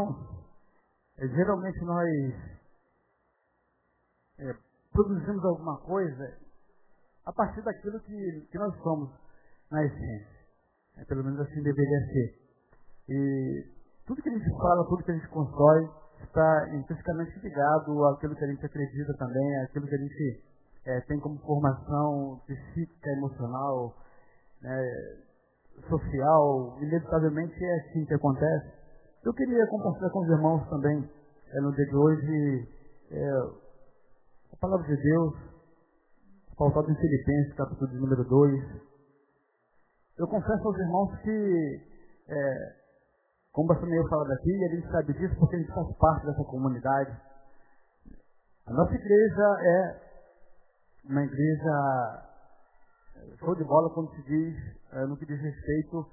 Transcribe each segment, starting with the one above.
Irmãos, é, geralmente nós é, produzimos alguma coisa a partir daquilo que, que nós somos na essência. É, pelo menos assim deveria ser. E tudo que a gente fala, tudo que a gente constrói, está intrinsecamente ligado àquilo que a gente acredita também, àquilo que a gente é, tem como formação psíquica, emocional, né, social, inevitavelmente é assim que acontece. Eu queria compartilhar com os irmãos também, é, no dia de hoje, é, a palavra de Deus, pautada em Filipenses, capítulo de número 2. Eu confesso aos irmãos que, é, como o Bastoneiro fala daqui, a gente sabe disso porque a gente faz parte dessa comunidade. A nossa igreja é uma igreja show de bola quando se diz, é, no que diz respeito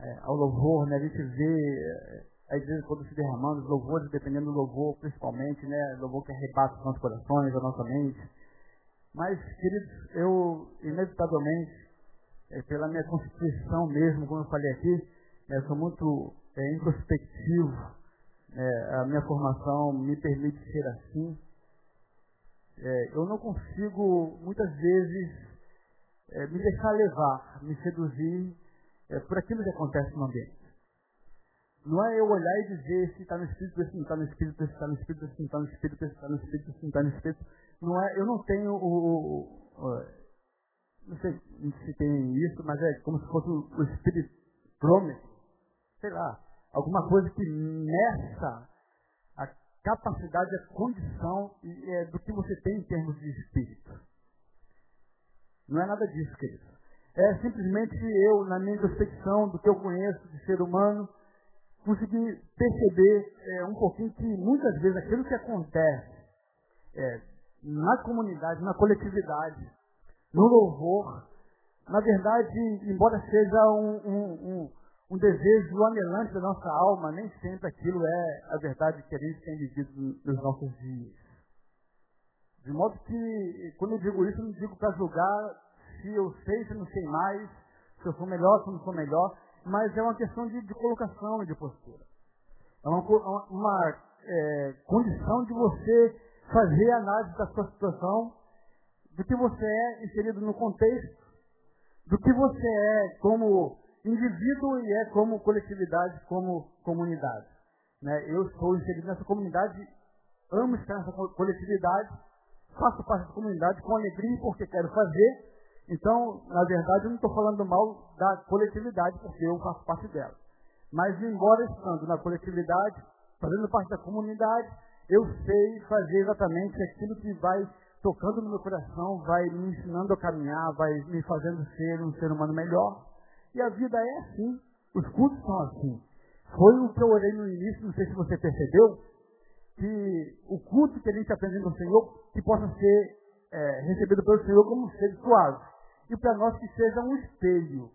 é, ao louvor, né? A gente vê a igreja quando se derramando, os louvores, dependendo do louvor, principalmente, né? Louvor que arrebata os nossos corações, a nossa mente. Mas, queridos, eu, inevitavelmente, é, pela minha constituição mesmo, como eu falei aqui, né, sou muito é, introspectivo, é, a minha formação me permite ser assim. É, eu não consigo, muitas vezes, é, me deixar levar, me seduzir é, por aquilo que acontece no ambiente. Não é eu olhar e dizer se está no espírito, se não está no espírito, se está no espírito, se não está no espírito, se está no espírito, se não está no espírito. Não é, eu não tenho o, o, não sei se tem isso, mas é como se fosse o, o espiritrômetro, sei lá, alguma coisa que meça a capacidade, a condição é, do que você tem em termos de espírito. Não é nada disso, querido. É simplesmente eu, na minha introspecção do que eu conheço de ser humano, consegui perceber é, um pouquinho que muitas vezes aquilo que acontece é, na comunidade, na coletividade, no louvor, na verdade, embora seja um, um, um, um desejo anelante da nossa alma, nem sempre aquilo é a verdade que a gente tem vivido nos nossos dias. De modo que, quando eu digo isso, eu não digo para julgar se eu sei, se não sei mais, se eu sou melhor, se eu não sou melhor, mas é uma questão de, de colocação e de postura. É uma, uma é, condição de você fazer análise da sua situação, do que você é inserido no contexto, do que você é como indivíduo e é como coletividade, como comunidade. Né? Eu sou inserido nessa comunidade, amo estar nessa coletividade, faço parte dessa comunidade com alegria porque quero fazer, então, na verdade, eu não estou falando mal da coletividade, porque eu faço parte dela. Mas, embora estando na coletividade, fazendo parte da comunidade, eu sei fazer exatamente aquilo que vai tocando no meu coração, vai me ensinando a caminhar, vai me fazendo ser um ser humano melhor. E a vida é assim. Os cultos são assim. Foi o que eu orei no início, não sei se você percebeu, que o culto que a gente aprende no Senhor, que possa ser é, recebido pelo Senhor como um ser suave e para nós que seja um espelho.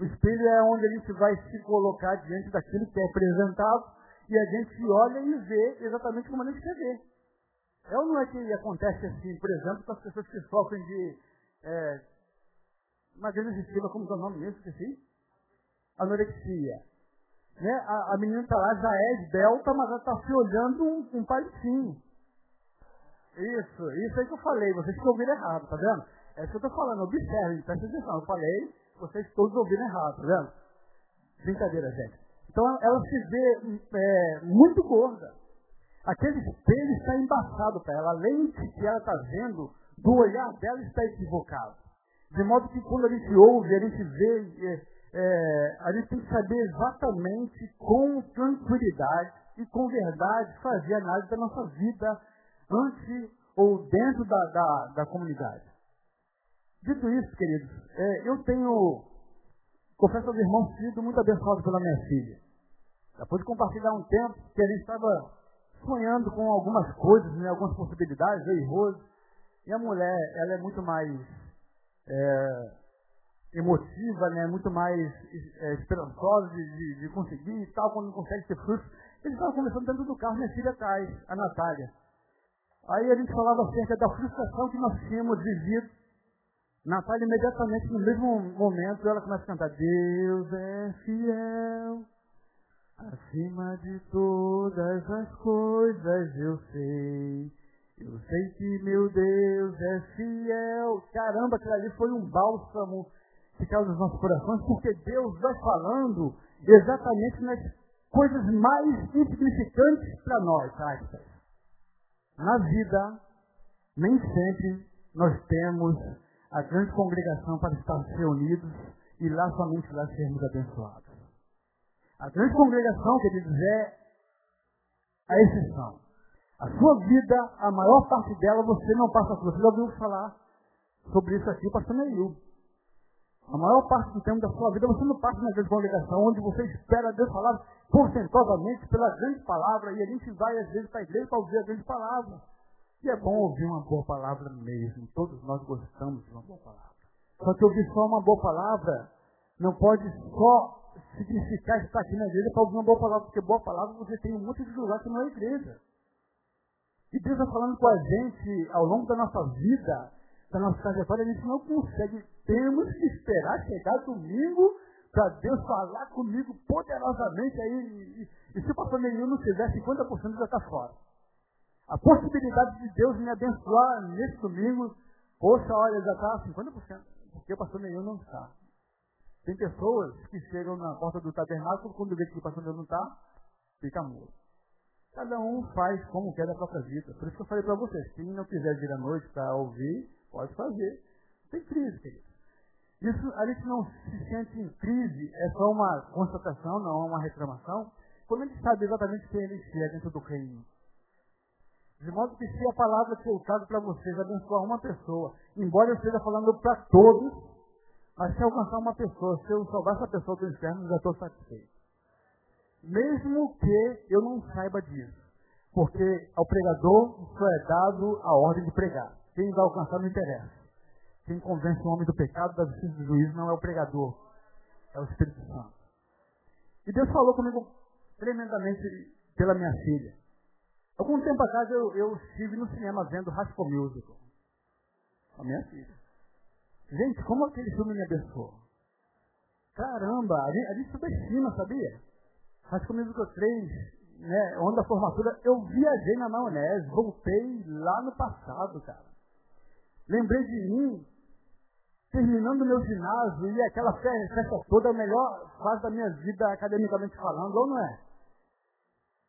O espelho é onde a gente vai se colocar diante daquilo que é apresentado e a gente olha e vê exatamente como a gente quer ver. É ou não é que acontece assim, por exemplo, com as pessoas que sofrem de é, uma grande estima, como é o nome mesmo, esqueci? Anorexia. Né? A, a menina está lá, já é esbelta, mas ela está se olhando um, um palitinho. Isso, isso aí que eu falei, vocês que ouviram errado, tá vendo? É isso que eu estou falando, observe, presta atenção. Eu falei, vocês todos ouviram errado, tá vendo? Brincadeira, gente. Então ela se vê é, muito gorda. Aquele espelho está embaçado para ela. A lente que ela está vendo, do olhar dela está equivocado. De modo que quando a gente ouve, a gente vê, é, é, a gente tem que saber exatamente, com tranquilidade e com verdade, fazer análise da nossa vida antes ou dentro da, da, da comunidade. Dito isso, queridos, é, eu tenho, confesso aos irmãos, sido muito abençoado pela minha filha. Depois de compartilhar um tempo que a gente estava sonhando com algumas coisas, né, algumas possibilidades, eu e Rose. E a mulher, ela é muito mais é, emotiva, né, muito mais é, esperançosa de, de, de, conseguir e tal, quando não consegue ter frutos. Eles estavam conversando dentro do carro, minha filha atrás, a Natália. Aí a gente falava acerca da frustração que nós tínhamos vivido Natália, imediatamente no mesmo momento, ela começa a cantar: Deus é fiel. Acima de todas as coisas eu sei. Eu sei que meu Deus é fiel. Caramba, aquilo ali foi um bálsamo que caiu nos nossos corações, porque Deus vai falando exatamente nas coisas mais insignificantes para nós, aspas. Na vida, nem sempre nós temos a grande congregação para estar reunidos e lá somente lá sermos abençoados. A grande congregação, queridos, é a exceção. A sua vida, a maior parte dela, você não passa por. Você já ouviu falar sobre isso aqui, pastor Neil. A maior parte do tempo da sua vida você não passa na grande congregação, onde você espera Deus falar porcentosamente pela grande palavra, e a gente vai às vezes para a igreja para ouvir a grande palavra. E é bom ouvir uma boa palavra mesmo. Todos nós gostamos de uma boa palavra. Só que ouvir só uma boa palavra não pode só significar estar aqui na igreja para ouvir uma boa palavra, porque boa palavra você tem um monte de lugar que não é igreja. E Deus está falando com a gente ao longo da nossa vida, da nossa trajetória, a gente não consegue. Temos que esperar chegar domingo para Deus falar comigo poderosamente aí. E, e, e se o pastor nenhum não fizer, 50% já está fora. A possibilidade de Deus me abençoar nesse domingo, poxa, olha, já está 50%, porque o pastor nenhum não está. Tem pessoas que chegam na porta do tabernáculo, quando vê que o pastor nenhum não está, fica morto. Cada um faz como quer da própria vida. Por isso que eu falei para vocês, quem não quiser vir à noite para ouvir, pode fazer. Tem crise, querido. Isso, a gente não se sente em crise, é só uma constatação, não é uma reclamação, quando a gente sabe exatamente quem ele é dentro do reino. De modo que se a palavra que eu trago para vocês abençoar uma pessoa, embora eu esteja falando para todos, mas se alcançar uma pessoa, se eu salvar essa pessoa do inferno, já estou satisfeito. Mesmo que eu não saiba disso. Porque ao pregador só é dado a ordem de pregar. Quem vai alcançar não interessa. Quem convence o homem do pecado, da justiça do juízo, não é o pregador, é o Espírito Santo. E Deus falou comigo tremendamente pela minha filha. Algum tempo atrás eu, eu estive no cinema vendo Rascal Musical. A minha filha. Gente, como aquele filme me abençoou. Caramba, a gente, a gente subestima, sabia? Rascal Musical 3, né, onda formatura, eu viajei na maionese, voltei lá no passado, cara. Lembrei de mim, terminando meu ginásio, e aquela festa toda, a melhor fase da minha vida, academicamente falando, ou não é?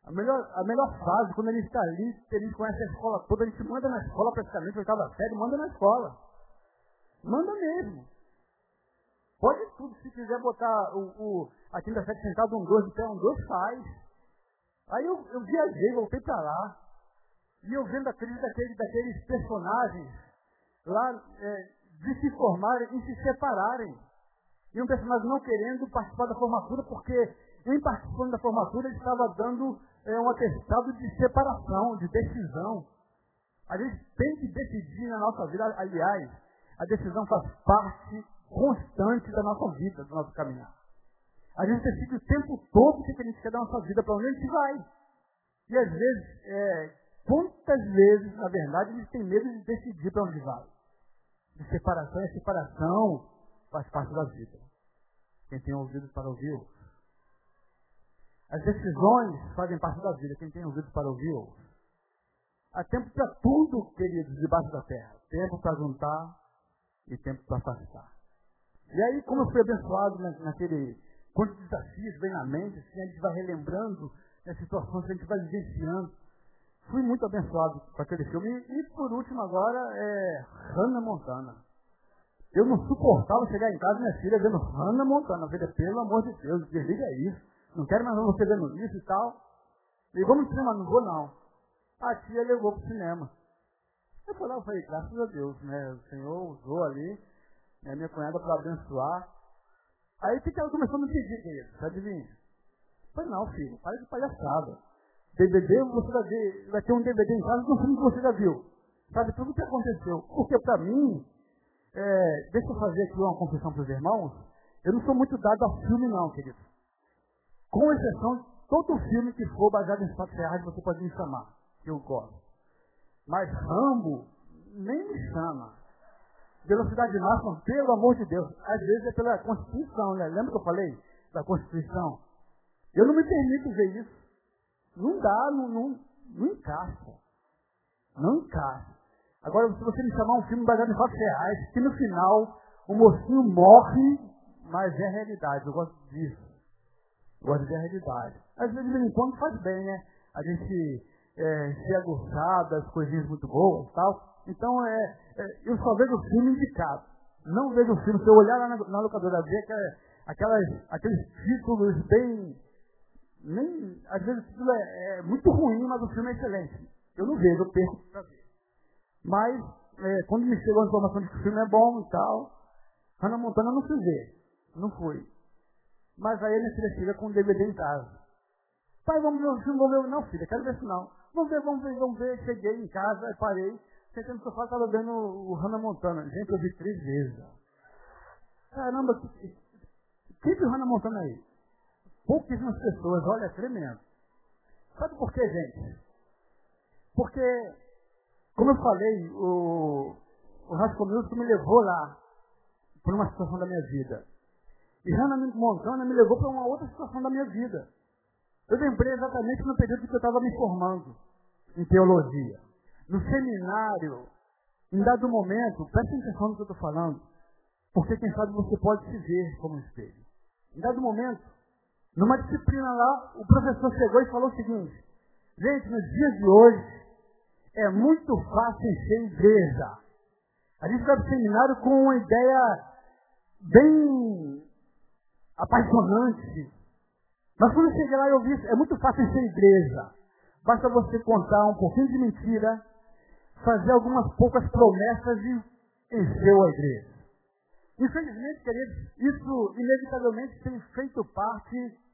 A melhor, a melhor fase, quando gente está ali, gente conhece a escola toda, a gente manda na escola praticamente, oitava série, manda na escola. Manda mesmo. Pode tudo, se quiser botar o, o, a quinta série sentado um dois, pé um dois, faz. Aí eu, eu viajei, voltei para lá, e eu vendo a crise daquele, daqueles personagens lá é, de se formarem e se separarem. E um personagem não querendo participar da formatura porque em participando da formatura, ele estava dando é, um atestado de separação, de decisão. A gente tem que decidir na nossa vida. Aliás, a decisão faz parte constante da nossa vida, do nosso caminhar. A gente decide o tempo todo o que a gente quer da nossa vida, para onde a gente vai. E às vezes, é, quantas vezes, na verdade, a gente tem medo de decidir para onde vai. De separação e separação faz parte da vida. Quem tem ouvido para ouvir, as decisões fazem parte da vida. Quem tem ouvido para ouvir, ouve. Há tempo para tudo, queridos, debaixo da terra. Tempo para juntar e tempo para afastar. E aí, como eu fui abençoado naquele... Quantos desafios vem na mente, assim, a gente vai relembrando as situações a gente vai vivenciando. Fui muito abençoado com aquele filme. E, e por último agora, é Hannah Montana. Eu não suportava chegar em casa e minha filha vendo Hannah Montana. Falei, pelo amor de Deus, desliga isso. Não quero mais você vendo isso e tal. Vamos no cinema, não vou não. A tia levou pro cinema. Eu falei, eu falei, graças a Deus, né? O Senhor usou ali, né, minha cunhada para abençoar. Aí o que ela começou a me pedir, querido? Adivinha? Falei, não, filho, para de palhaçada. DVD, você vai, ver, vai ter um DVD em casa do filme que você já viu. Sabe tudo o que aconteceu. Porque para mim, é, deixa eu fazer aqui uma confissão para os irmãos, eu não sou muito dado a filme não, querido. Com exceção de todo filme que for baseado em fatos reais, você pode me chamar, que eu gosto. Mas Rambo, nem me chama. Velocidade máxima, pelo amor de Deus. Às vezes é pela Constituição, né? Lembra que eu falei da Constituição? Eu não me permito ver isso. Não dá, não, não, não encaixa. Não encaixa. Agora, se você me chamar um filme baseado em fatos reais, que no final o mocinho morre, mas é realidade. Eu gosto disso. Eu gosto de realidade. Às vezes, de vez em quando, faz bem, né? A gente é, se aguçar das coisinhas muito boas e tal. Então, é, é, eu só vejo o filme indicado. Não vejo o filme. Se eu olhar lá na, na locadora, ver aquelas, aqueles títulos bem nem, às vezes tudo é, é, muito ruim, mas o filme é excelente. Eu não vejo, eu perco para ver. Mas, é, quando me chegou a informação de que o filme é bom e tal, Hannah Montana não fui ver. Não fui. Mas aí a minha filha chega com o DVD em casa. Pai, vamos ver o filme, vamos ver. Não, filha, quero ver isso não. Vamos ver, vamos ver, vamos ver. Cheguei em casa, parei. Sentei no sofá, estava vendo o Hannah Montana. Gente, eu vi três vezes. Caramba, que, que, que Hannah Montana aí? Pouquíssimas pessoas, olha, é tremendo. Sabe por quê, gente? Porque, como eu falei, o, o me levou lá, por uma situação da minha vida. E Hannah Montana me levou para uma outra situação da minha vida. Eu lembrei exatamente no período que eu estava me formando em teologia. No seminário, em dado momento, preste atenção no que eu estou falando, porque quem sabe você pode se ver como espelho. Em dado momento, numa disciplina lá, o professor chegou e falou o seguinte: gente, nos dias de hoje é muito fácil ser igreja. A gente vai para o seminário com uma ideia bem apaixonante. Mas quando eu cheguei lá eu vi, é muito fácil ser igreja. Basta você contar um pouquinho de mentira, fazer algumas poucas promessas e encheu a igreja. Infelizmente, queridos, isso inevitavelmente tem feito parte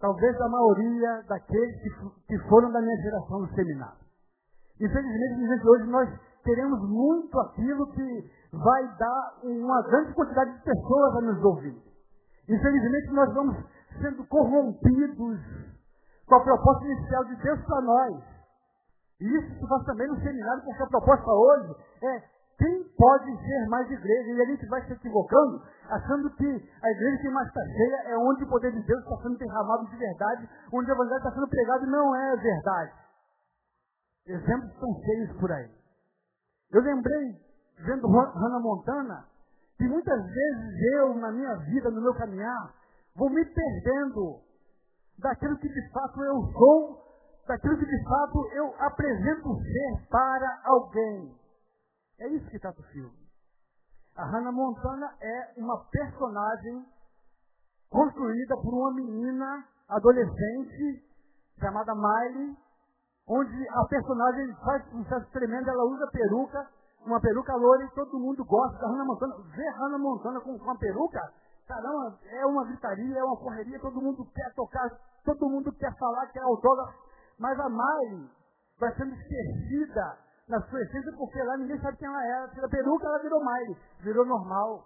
talvez a maioria daqueles que, que foram da minha geração no seminário. Infelizmente, hoje, nós queremos muito aquilo que vai dar uma grande quantidade de pessoas a nos ouvir. Infelizmente, nós vamos sendo corrompidos com a proposta inicial de Deus para nós. E isso se faz também no seminário, porque a proposta hoje é quem pode ser mais igreja? E a gente vai se equivocando, achando que a igreja que mais está cheia é onde o poder de Deus está sendo derramado de verdade, onde o evangelho está sendo pregado e não é verdade. Exemplos estão cheios por aí. Eu lembrei, vendo Hannah Montana, que muitas vezes eu, na minha vida, no meu caminhar, vou me perdendo daquilo que de fato eu sou, daquilo que de fato eu apresento ser para alguém. É isso que trata o filme. A Hannah Montana é uma personagem construída por uma menina adolescente chamada Miley, onde a personagem faz um sucesso tremendo, ela usa peruca, uma peruca loira e todo mundo gosta da Hannah Montana. Ver Hannah Montana com, com uma peruca, caramba, é uma gritaria, é uma correria, todo mundo quer tocar, todo mundo quer falar que é autógrafo, mas a Miley vai sendo esquecida na sua essência, porque lá ninguém sabe quem ela era. Tira peruca, ela virou mais, virou normal.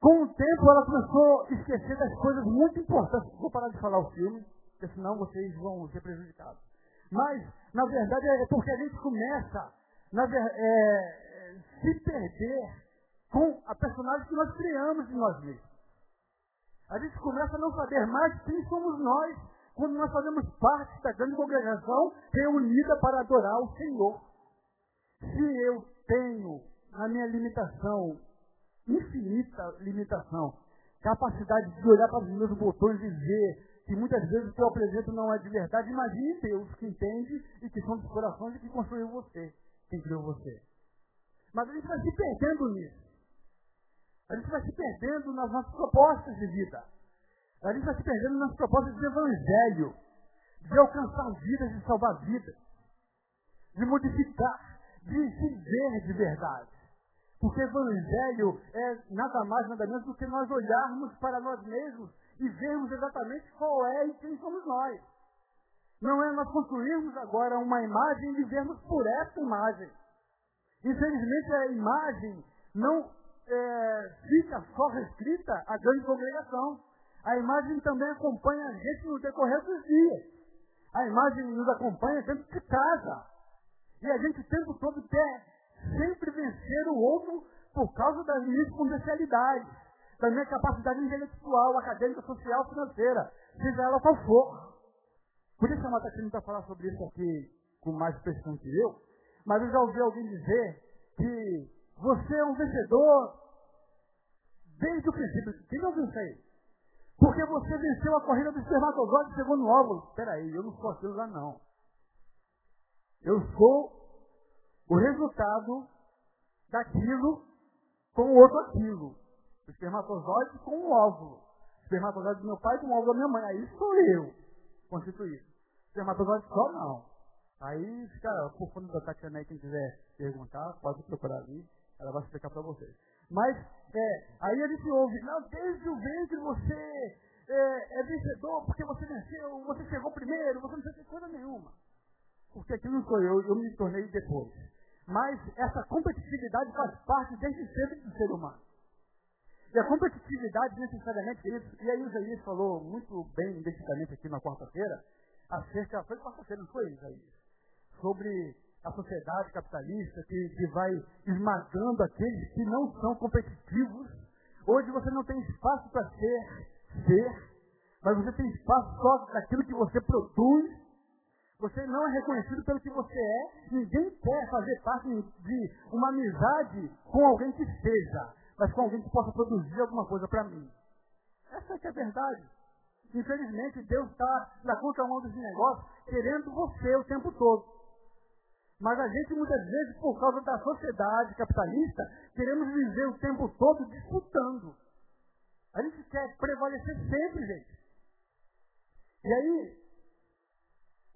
Com o tempo, ela começou a esquecer das coisas muito importantes. Vou parar de falar o filme, porque senão vocês vão ser prejudicados. Mas, na verdade, é porque a gente começa na, é, se perder com a personagem que nós criamos de nós mesmos. A gente começa a não saber mais quem somos nós quando nós fazemos parte da grande congregação reunida para adorar o Senhor. Se eu tenho, na minha limitação, infinita limitação, capacidade de olhar para os meus botões e ver que muitas vezes o que eu apresento não é de verdade, imagine Deus que entende e que são dos corações e que construiu você, quem criou você. Mas a gente vai se perdendo nisso. A gente vai se perdendo nas nossas propostas de vida. A gente vai se perdendo nas propostas de evangelho, de alcançar vidas, de salvar vidas, de modificar de se ver de verdade. Porque evangelho é nada mais, nada menos do que nós olharmos para nós mesmos e vermos exatamente qual é e quem somos nós. Não é nós construirmos agora uma imagem e vivermos por essa imagem. Infelizmente a imagem não é, fica só restrita à grande congregação. A imagem também acompanha a gente no decorrer dos dias. A imagem nos acompanha dentro de casa. E a gente o tempo todo quer sempre vencer o outro por causa das minhas potencialidades, da minha capacidade intelectual, acadêmica, social, financeira. seja ela qual for. Podia chamar a Tatiana para falar sobre isso aqui com mais expressão que eu, mas eu já ouvi alguém dizer que você é um vencedor desde o princípio. Quem não ouviu isso? Porque você venceu a corrida do espermatozoide e chegou no óvulo. Espera aí, eu não sou aquilo lá não. Eu sou o resultado daquilo com o outro aquilo. O espermatozoide com o óvulo. O espermatozoide do meu pai com o óvulo da minha mãe. Aí sou eu, constituído. O espermatozoide só não. Aí fica por fundo da Tatiana aí, quem quiser perguntar, pode procurar ali, ela vai explicar para vocês. Mas, é, aí a gente ouve, não, desde o ventre você é, é, vencedor, porque você venceu, você chegou primeiro, você não fez coisa nenhuma. Porque aquilo não sou eu, eu me tornei depois. Mas essa competitividade faz parte desde sempre do ser humano. E a competitividade necessariamente, e aí o Isaías falou muito bem, identificamente aqui na quarta-feira, acerca, foi quarta-feira, não foi, Isaías? Sobre a sociedade capitalista que, que vai esmagando aqueles que não são competitivos. Hoje você não tem espaço para ser, ser, mas você tem espaço só daquilo que você produz você não é reconhecido pelo que você é. Ninguém quer fazer parte de uma amizade com alguém que seja, mas com alguém que possa produzir alguma coisa para mim. Essa é é a verdade. Infelizmente, Deus está na contramão desse negócio, querendo você o tempo todo. Mas a gente, muitas vezes, por causa da sociedade capitalista, queremos viver o tempo todo disputando. A gente quer prevalecer sempre, gente. E aí,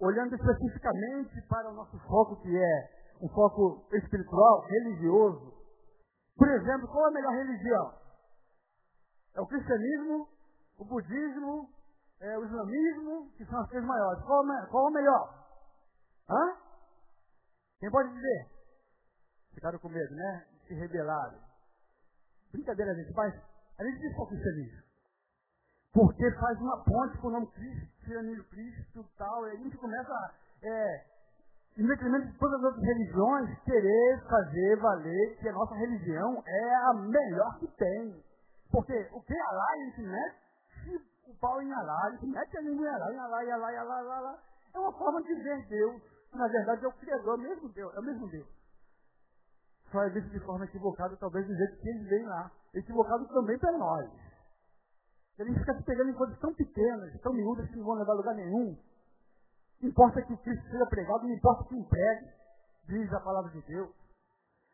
olhando especificamente para o nosso foco, que é um foco espiritual, religioso. Por exemplo, qual é a melhor religião? É o cristianismo, o budismo, é o islamismo, que são as três maiores. Qual, é, qual é o melhor? Hã? Quem pode dizer? Ficaram com medo, né? Se rebelaram. Brincadeira, gente, mas a gente diz qual o cristianismo. Porque faz uma ponte com o nome Cristianismo, Cristo tal, e a gente começa, é, em detrimento de todas as outras religiões, querer fazer valer que a nossa religião é a melhor que tem. Porque o que é Alá, a gente mete o pau em Alá, a gente mete a língua em Alá, em Alá, em Alá, em Alá, em Alá. É uma forma de ver Deus. Na verdade, é o Criador, é o mesmo Deus, é o mesmo Deus. Só é visto de forma equivocada, talvez do jeito que eles vêm lá. Equivocado também para nós. A gente fica se pegando em coisas tão pequenas, tão miúdas, que não vão levar a lugar nenhum. Não importa que Cristo seja pregado, não importa que empregue, diz a palavra de Deus.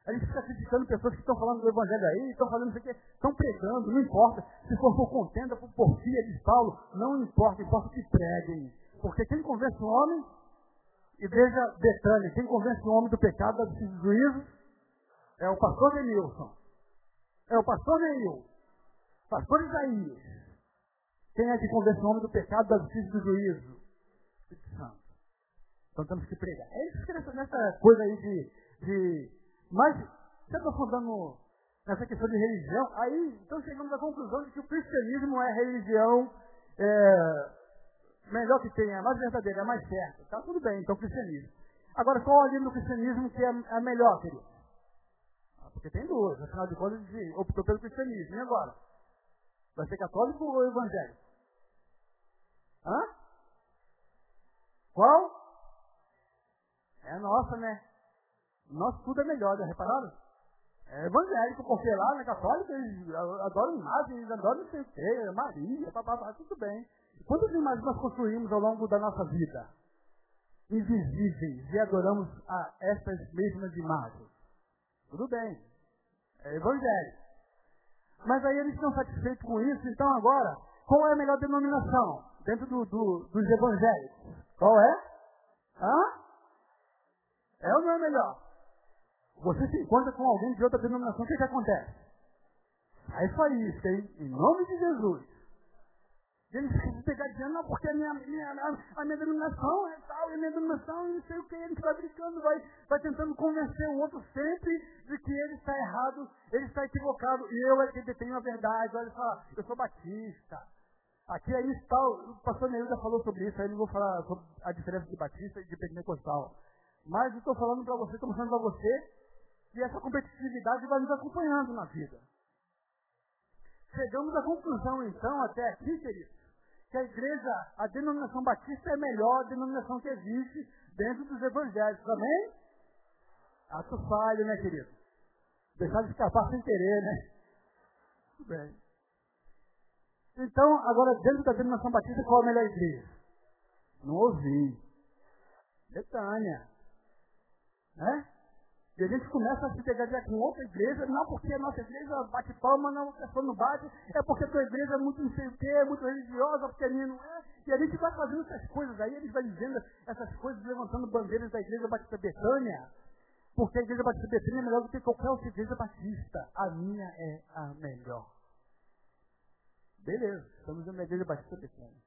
A gente fica criticando pessoas que estão falando do Evangelho aí, estão falando isso aqui, estão pregando, não importa. Se for por contenda, por porfia, diz Paulo, não importa, importa que preguem. Porque quem convence o homem, igreja Betânia, quem convence o homem do pecado, do juízo, é o pastor Denilson. É o pastor Neil. Pastor Isaías. Quem é que convence o homem do pecado, da justiça do juízo? Espírito Santo. Então temos que pregar. É isso que nessa, coisa aí de, de. Mas, se aprofundando nessa questão de religião, aí então chegamos à conclusão de que o cristianismo é religião é, melhor que tem, é a mais verdadeira, é a mais certa. Tá tudo bem, então cristianismo. Agora, qual a linha do cristianismo que é a melhor, querido? Ah, porque tem duas, afinal de contas, optou pelo cristianismo. E agora? Vai ser católico ou evangélico? Hã? Qual? É a nossa, né? Nosso tudo é melhor, já repararam? É evangélico, porque lá na católica eles adoram imagem, eles adoram não sei o quê, Maria, papapá, tudo bem. Quantas imagens nós construímos ao longo da nossa vida? Invisíveis, e adoramos a essas mesmas imagens. Tudo bem. É evangélico. Mas aí eles estão satisfeitos com isso, então agora, qual é a melhor denominação? Dentro do, do, dos evangélicos. Qual é? Hã? É ou não é melhor? Você se encontra com alguém de outra denominação, o que, que acontece? Aí isso, hein? Em nome de Jesus. Ele se dizendo, não, porque a minha, minha, a, minha denominação é tal, e a minha denominação, e não sei o que, ele vai brincando, vai, vai tentando convencer o outro sempre de que ele está errado, ele está equivocado, e eu é que detenho a verdade, olha só, eu sou batista. Aqui aí está, o pastor Neilda falou sobre isso, aí não vou falar sobre a diferença de batista e de pentecostal. Mas eu estou falando para você, estou mostrando para você, que essa competitividade vai nos acompanhando na vida. Chegamos à conclusão, então, até aqui, queridos, que a igreja, a denominação batista é a melhor denominação que existe dentro dos evangelhos. Amém? Ato falho, né, querido? Deixar de escapar sem querer, né? Tudo bem. Então, agora, dentro da denominação batista, qual é a melhor igreja? Não ouvi. Betânia. Né? E a gente começa a se pegar com outra igreja, não porque a nossa igreja bate palma, não, a pessoa não bate, é porque a tua igreja é muito não sei o quê, é muito religiosa, porque a minha não é. E a gente vai fazendo essas coisas aí, gente vai dizendo essas coisas, levantando bandeiras da igreja Batista Betânia, porque a igreja Batista Betânia é melhor do que qualquer outra igreja batista. A minha é a melhor. Beleza, estamos na igreja Batista Betânia.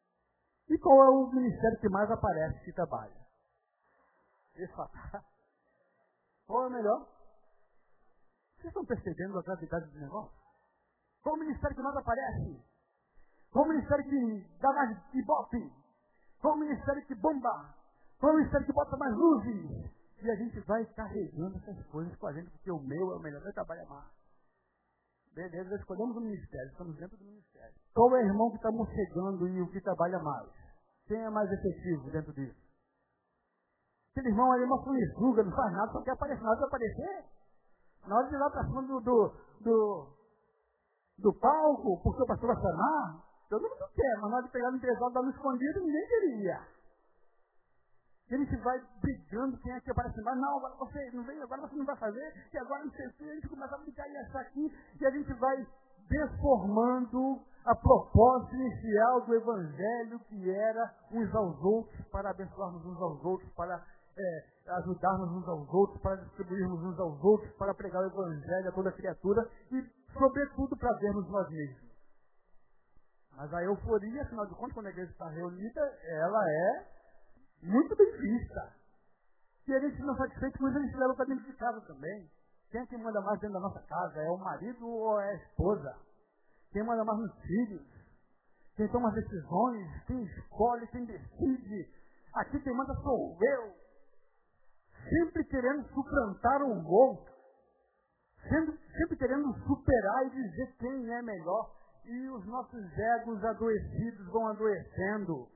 E qual é o ministério que mais aparece que trabalha? Esse Qual é o melhor? Vocês estão percebendo a gravidade do negócio? Qual o ministério que mais aparece? Qual o ministério que dá mais ibope? Qual o ministério que bomba? Qual o ministério que bota mais luzes? E a gente vai carregando essas coisas com a gente, porque o meu é o melhor, vai trabalhar mais. Beleza, escolhemos o ministério, estamos dentro do ministério. Qual é o irmão que está morcegando e o que trabalha mais? Quem é mais efetivo dentro disso? Aquele irmão ali é uma sanguessuga, não faz nada, só quer aparecer. Na hora de aparecer, na hora de ir lá para cima do, do, do, do, palco, porque o pastor vai chamar, todo mundo quer, mas na hora de pegar no empresário dar no escondido, ninguém queria. E a gente vai brigando quem é que aparece mais. Não, agora você não vem, agora você não vai fazer, e agora não sei o que, a gente começa a brigar e achar aqui, e a gente vai deformando a propósito inicial do Evangelho, que era uns aos outros, para abençoarmos uns aos outros, para é, ajudarmos uns aos outros, para distribuirmos uns aos outros, para pregar o Evangelho a toda criatura e, sobretudo, para vermos nós mesmos. Mas a euforia, afinal de contas, quando a igreja está reunida, ela é muito bem vista. E gente não satisfeito isso, a gente leva para dentro de casa também. Quem é que manda mais dentro da nossa casa? É o marido ou é a esposa? Quem manda mais nos filhos? Quem toma as decisões? Quem escolhe? Quem decide? Aqui quem manda sou eu sempre querendo suplantar um outro, sempre, sempre querendo superar e dizer quem é melhor. E os nossos egos adoecidos vão adoecendo.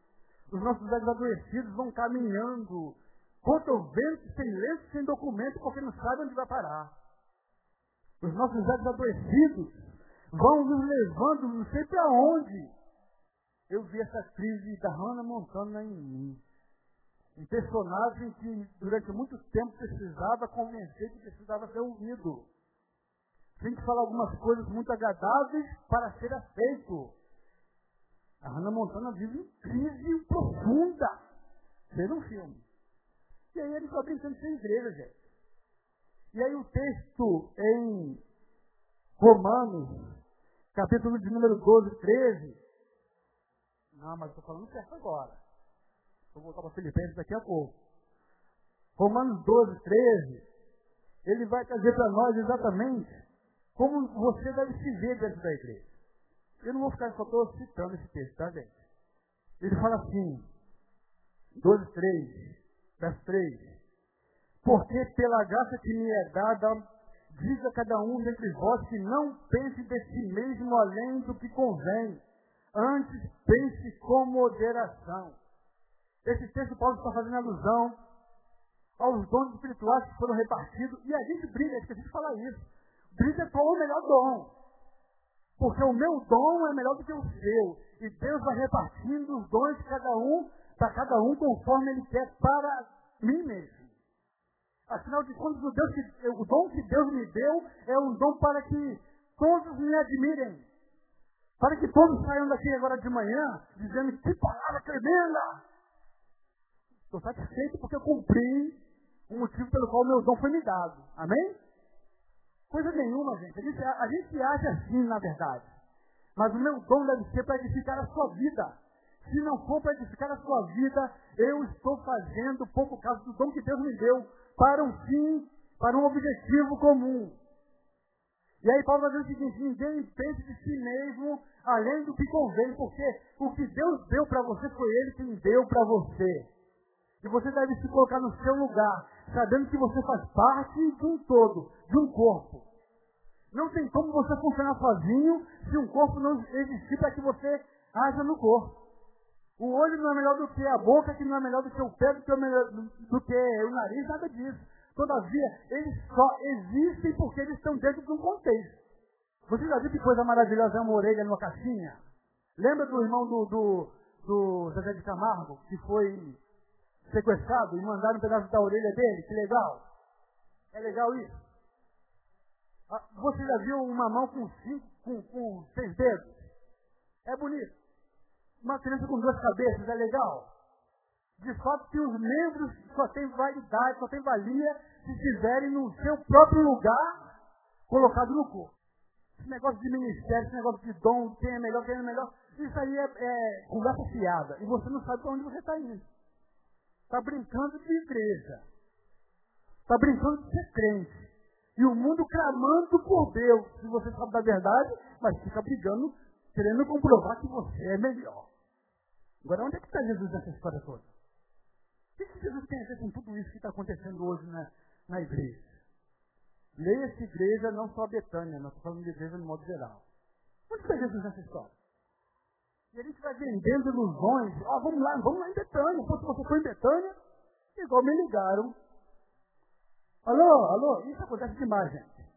Os nossos egos adoecidos vão caminhando. Contra o vento, sem lenço, sem documento, porque não sabe onde vai parar. Os nossos egos adoecidos vão nos levando não sei para onde. Eu vi essa crise da Hannah Montana em mim. Um personagem que durante muito tempo precisava convencer que precisava ser ouvido. Tem que falar algumas coisas muito agradáveis para ser aceito. A Hannah Montana vive em crise profunda. Ver um filme. E aí ele está brincando sem igreja, gente. E aí o texto em Romanos, capítulo de número 12, 13. Não, mas estou falando certo agora. Vou voltar para Filipenses daqui a pouco. Romanos 12, 13, ele vai trazer para nós exatamente como você deve se ver dentro da igreja. Eu não vou ficar só citando esse texto, tá, gente? Ele fala assim, 12, 3, verso 3. Porque pela graça que me é dada, diz a cada um dentre vós que não pense de si mesmo além do que convém. Antes pense com moderação esse texto Paulo está fazendo alusão aos dons espirituais que foram repartidos. E a gente briga, esqueci de falar isso. Briga qual é o melhor dom. Porque o meu dom é melhor do que o seu. E Deus vai repartindo os dons de cada um, para cada um conforme Ele quer para mim mesmo. Afinal de contas, o, Deus que, o dom que Deus me deu é um dom para que todos me admirem. Para que todos saiam daqui agora de manhã dizendo que palavra tremenda! Estou satisfeito porque eu cumpri o motivo pelo qual o meu dom foi me dado. Amém? Coisa nenhuma, gente. A gente, a gente age assim, na verdade. Mas o meu dom deve ser para edificar a sua vida. Se não for para edificar a sua vida, eu estou fazendo pouco caso do dom que Deus me deu para um fim, para um objetivo comum. E aí Paulo vai dizer o seguinte, ninguém pense de si mesmo além do que convém, porque o que Deus deu para você foi Ele quem deu para você. E você deve se colocar no seu lugar, sabendo que você faz parte de um todo, de um corpo. Não tem como você funcionar sozinho se um corpo não existir para que você haja no corpo. O olho não é melhor do que a boca, que não é melhor do que o pé, do que, do que o nariz, nada disso. Todavia, eles só existem porque eles estão dentro de um contexto. Você já viu que coisa maravilhosa é uma orelha numa caixinha? Lembra do irmão do, do, do Zezé de Camargo, que foi sequestrado e mandaram um pedaço da orelha dele? Que legal. É legal isso. Ah, você já viu uma mão com cinco, com, com seis dedos? É bonito. Uma criança com duas cabeças é legal. De fato que os membros só têm validade, só têm valia se estiverem no seu próprio lugar colocado no corpo. Esse negócio de ministério, esse negócio de dom, quem é melhor, quem é melhor, isso aí é, é conversa fiada. E você não sabe para onde você está indo. Está brincando de igreja. Está brincando de ser crente. E o mundo clamando por Deus. Se você sabe da verdade, mas fica brigando, querendo comprovar que você é melhor. Agora, onde é que está Jesus nessa história toda? O que, que Jesus tem a ver com tudo isso que está acontecendo hoje na, na igreja? Leia essa igreja, não só a Betânia, nós estamos falando de igreja no modo geral. Onde está Jesus nessa história? E a gente vai vendendo ilusões. Oh, vamos lá, vamos lá em Betânia. Se você for em Betânia, igual me ligaram. Alô, alô, isso acontece demais, gente.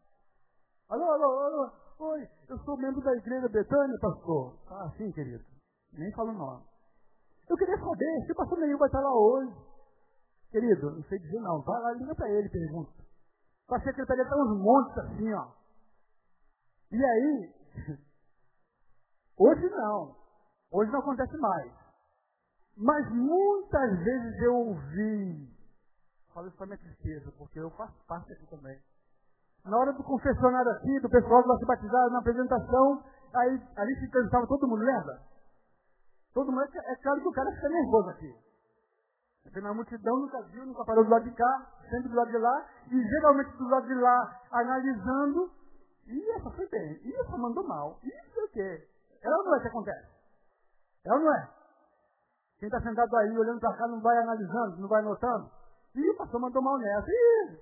Alô, alô, alô. Oi, eu sou membro da igreja Betânia, pastor. Ah, sim, querido. Nem falo nome. Eu queria saber se o pastor Neil vai estar lá hoje. Querido, não sei dizer não. Vai lá, liga para ele, pergunta. A secretaria está uns montes assim, ó. E aí, hoje não. Hoje não acontece mais. Mas muitas vezes eu ouvi, falo isso para minha tristeza, porque eu faço parte aqui também. Na hora do confessionário aqui, do pessoal que vai se batizar na apresentação, aí ali se cansava todo mundo, lembra? Todo mundo, é, é claro que o cara fica nervoso aqui. Porque na multidão nunca viu, nunca parou do lado de cá, sempre do lado de lá, e geralmente do lado de lá, analisando, e essa foi bem, e essa mandou mal, e isso é o quê? Ou não é que acontece? É ou não é? Quem está sentado aí olhando para cá não vai analisando, não vai notando? Ih, pastor mandou mal nessa. Ih,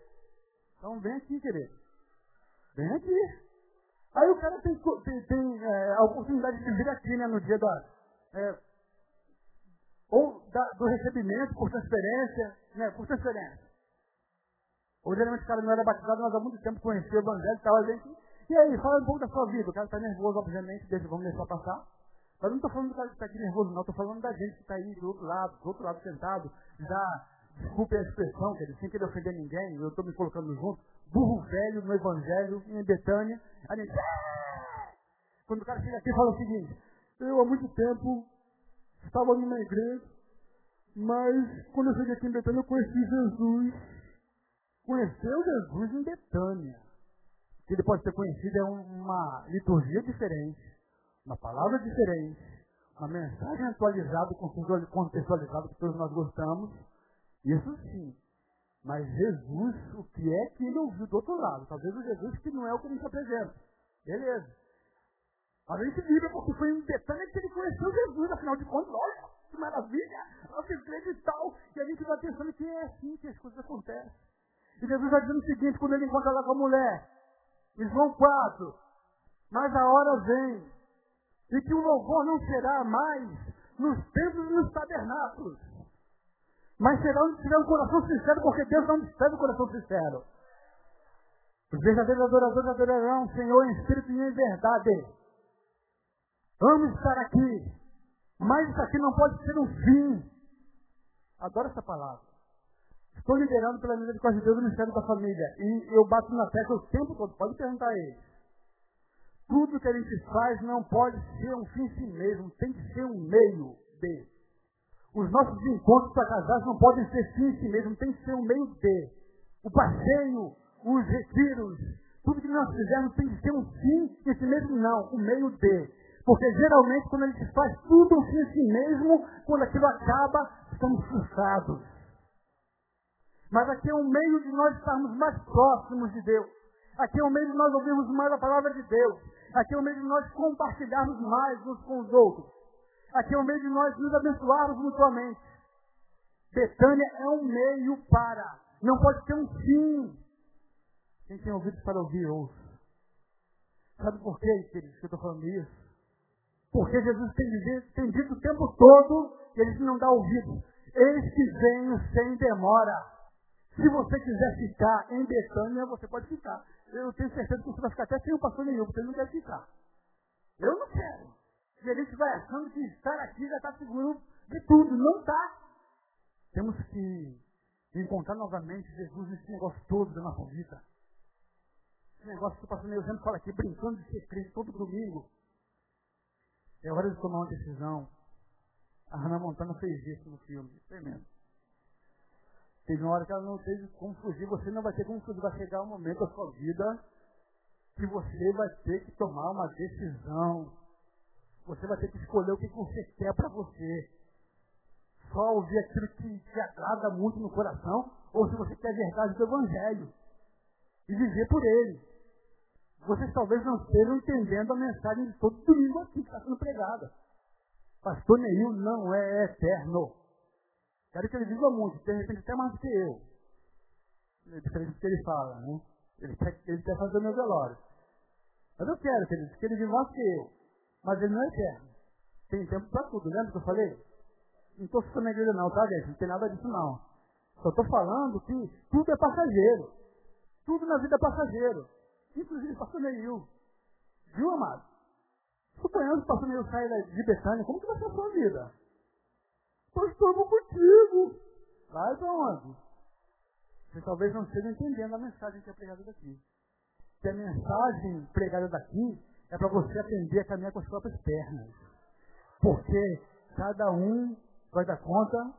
então vem aqui, querido. Vem aqui. Aí o cara tem, tem, tem é, a oportunidade de vir aqui, né, no dia da, é, ou da, do recebimento por transferência, né, por transferência. Ou geralmente o cara não era batizado, mas há muito tempo conhecia o evangelho e tal, a gente. E aí, fala um pouco da sua vida. O cara está nervoso, obviamente, deixa, vamos deixar passar. Mas não estou falando que está aqui nervoso, não. Estou falando da gente que está aí do outro lado, do outro lado sentado, já, desculpe a expressão, quer dizer, sem querer ofender ninguém, eu estou me colocando junto, burro velho no evangelho, em Betânia. A gente, quando o cara chega aqui fala o seguinte, eu há muito tempo estava numa igreja, mas quando eu cheguei aqui em Betânia eu conheci Jesus. Conheceu Jesus em Betânia. Que ele pode ter conhecido é uma liturgia diferente, uma palavra diferente, uma mensagem atualizada, contextualizada que todos nós gostamos. Isso sim. Mas Jesus, o que é que ele ouviu do outro lado? Talvez o Jesus que não é o que ele se apresenta. Beleza. A gente vira porque foi em Betânia que ele conheceu Jesus, afinal de contas, olha, que maravilha, nossa igreja e tal. E a gente vai pensando que é assim que as coisas acontecem. E Jesus vai dizendo o seguinte, quando ele encontra lá com a mulher, em João 4, mas a hora vem, e que o louvor não será mais nos templos e nos tabernáculos, mas será onde tiver um coração sincero, porque Deus não despede o coração sincero. Os verdadeiros adoradores adorarão o Senhor em espírito e em verdade. Amo estar aqui. Mas isso aqui não pode ser um fim. Adoro essa palavra. Estou liderando pela misericórdia de Deus o Ministério da Família. E eu bato na tecla o tempo todo. Pode perguntar a eles. Tudo que a gente faz não pode ser um fim em si mesmo. Tem que ser um meio de. Os nossos encontros para casais não podem ser fim em si mesmo. Tem que ser um meio de. O passeio, os retiros, tudo que nós fizermos tem que ser um fim em si mesmo, não. Um meio de. Porque geralmente quando a gente faz tudo em si mesmo, quando aquilo acaba, estamos frustrados. Mas aqui é um meio de nós estarmos mais próximos de Deus. Aqui é um meio de nós ouvirmos mais a palavra de Deus. Aqui é um meio de nós compartilharmos mais uns com os outros. Aqui é um meio de nós nos abençoarmos mutuamente. Betânia é um meio para. Não pode ter um fim. Quem tem ouvido para ouvir, ouça. Sabe por quê, queridos, que eu estou falando isso? Porque Jesus tem, tem dito o tempo todo e eles não dão ouvido. Eis que venho sem demora. Se você quiser ficar em Betânia, você pode ficar. Eu tenho certeza que você vai ficar até sem o pastor nenhum, porque ele não quer ficar. Eu não quero. E a gente vai achando que estar aqui já está seguro de tudo. Não está. Temos que encontrar novamente Jesus nesse negócio todo da nossa vida. Esse negócio que o pastor sempre fala aqui, brincando de ser crente todo domingo. É hora de tomar uma decisão. A Hannah Montana fez isso no filme. Mesmo. Teve uma hora que ela não teve como fugir. Você não vai ter como fugir. Vai chegar um momento da sua vida que você vai ter que tomar uma decisão. Você vai ter que escolher o que você quer para você. Só ouvir aquilo que te agrada muito no coração, ou se você quer a verdade do Evangelho. E viver por ele. Vocês talvez não estejam entendendo a mensagem de todo domingo aqui que está sendo pregada. Pastor Neil não é eterno. Quero que ele viva muito, de repente até mais do que eu. É diferente do que ele fala, né? Ele quer, ele quer fazer o meu velório. Mas eu quero, querido, que ele viva mais do que eu. Mas ele não é eterno. Tem tempo para tudo, lembra que eu falei? Não estou ficando na igreja não, tá, gente? Não tem nada disso não. Só estou falando que tudo é passageiro. Tudo na vida é passageiro. Inclusive pastor Neil. Viu, amado? Suponhamos que o pastor Neil saia de Betânia, como que vai ser a sua vida? Pastor, vou contigo. Vai para onde? Você talvez não esteja entendendo a mensagem que é pregada daqui. Que a mensagem pregada daqui é para você aprender a caminhar com as próprias pernas. Porque cada um vai dar conta.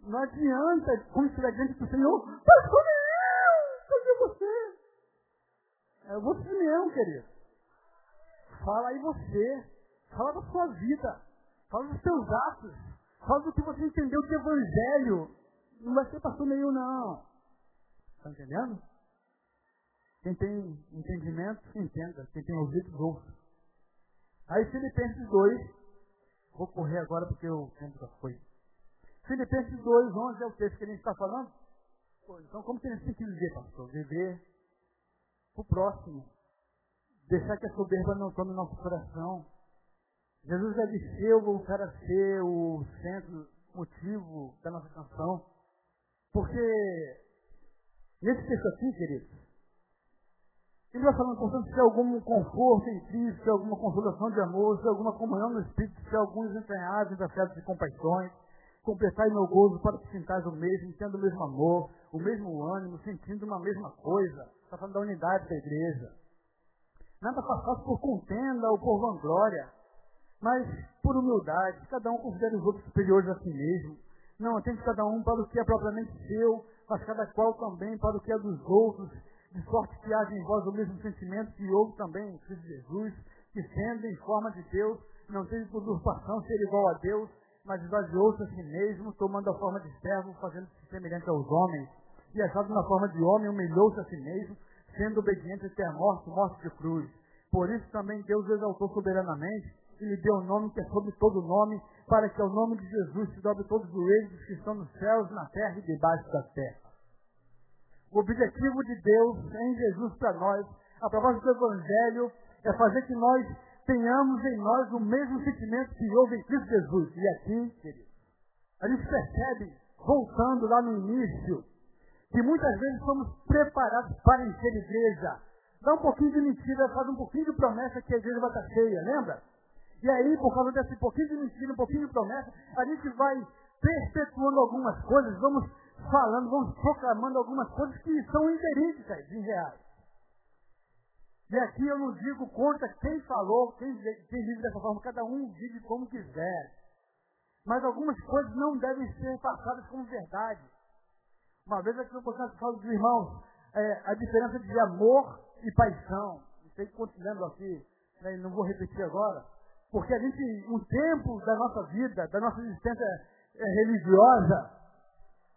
Não adianta, quando estiver diante do Senhor, pastor Neil, cadê você? É você mesmo, querido. Fala aí você. Fala da sua vida. Fala dos seus atos. Fala do que você entendeu de evangelho. Não vai ser pastor nenhum, não. Está entendendo? Quem tem entendimento, entenda. Quem tem ouvido, ouça. Aí Filipenses 2, vou correr agora porque o tempo já foi. Filipenses 2, 11 é o texto que a gente está falando. então como tem que viver, pastor? Viver o próximo. Deixar que a soberba não tome nosso coração. Jesus já desceu voltar a ser o centro, motivo da nossa canção. Porque nesse texto aqui, queridos, ele vai falando, portanto, se há algum conforto em Cristo, se há alguma consolação de amor, se há alguma comunhão no Espírito, se há alguns empenhados em afetos e compaixões, completai meu gozo para que sintais o mesmo, tendo o mesmo amor, o mesmo ânimo, sentindo uma mesma coisa. Está falando da unidade da igreja. Nada faço por contenda ou por vanglória, mas por humildade, cada um considere os outros superiores a si mesmo. Não atende cada um para o que é propriamente seu, mas cada qual também para o que é dos outros, de sorte que haja em vós o mesmo sentimento que houve também em Cristo Jesus, que sendo em forma de Deus, não teve por usurpação ser igual a Deus, mas esvaziou-se a si mesmo, tomando a forma de servo, fazendo-se semelhante aos homens, e achado na forma de homem, humilhou-se a si mesmo, sendo obediente até a morte, morte de cruz. Por isso também Deus exaltou soberanamente e lhe deu o um nome que é sobre todo nome, para que ao nome de Jesus se dobre todos os joelhos que estão nos céus, na terra e debaixo da terra. O objetivo de Deus em Jesus para nós, a proposta do Evangelho, é fazer que nós tenhamos em nós o mesmo sentimento que houve em Cristo Jesus. E aqui, querido, a gente percebe, voltando lá no início, que muitas vezes somos preparados para encher igreja. Dá um pouquinho de mentira, faz um pouquinho de promessa que a igreja vai estar cheia, lembra? E aí, por causa desse pouquinho de mentira, um pouquinho de promessa, a gente vai perpetuando algumas coisas, vamos falando, vamos proclamando algumas coisas que são inverídicas, irreais. E aqui eu não digo contra quem falou, quem, quem vive dessa forma, cada um vive como quiser. Mas algumas coisas não devem ser passadas como verdade. Uma vez aqui eu posso falar dos irmãos, é, a diferença de amor e paixão. Não sei quantos lembram aqui, né, não vou repetir agora. Porque a gente, um tempo da nossa vida, da nossa existência é, religiosa,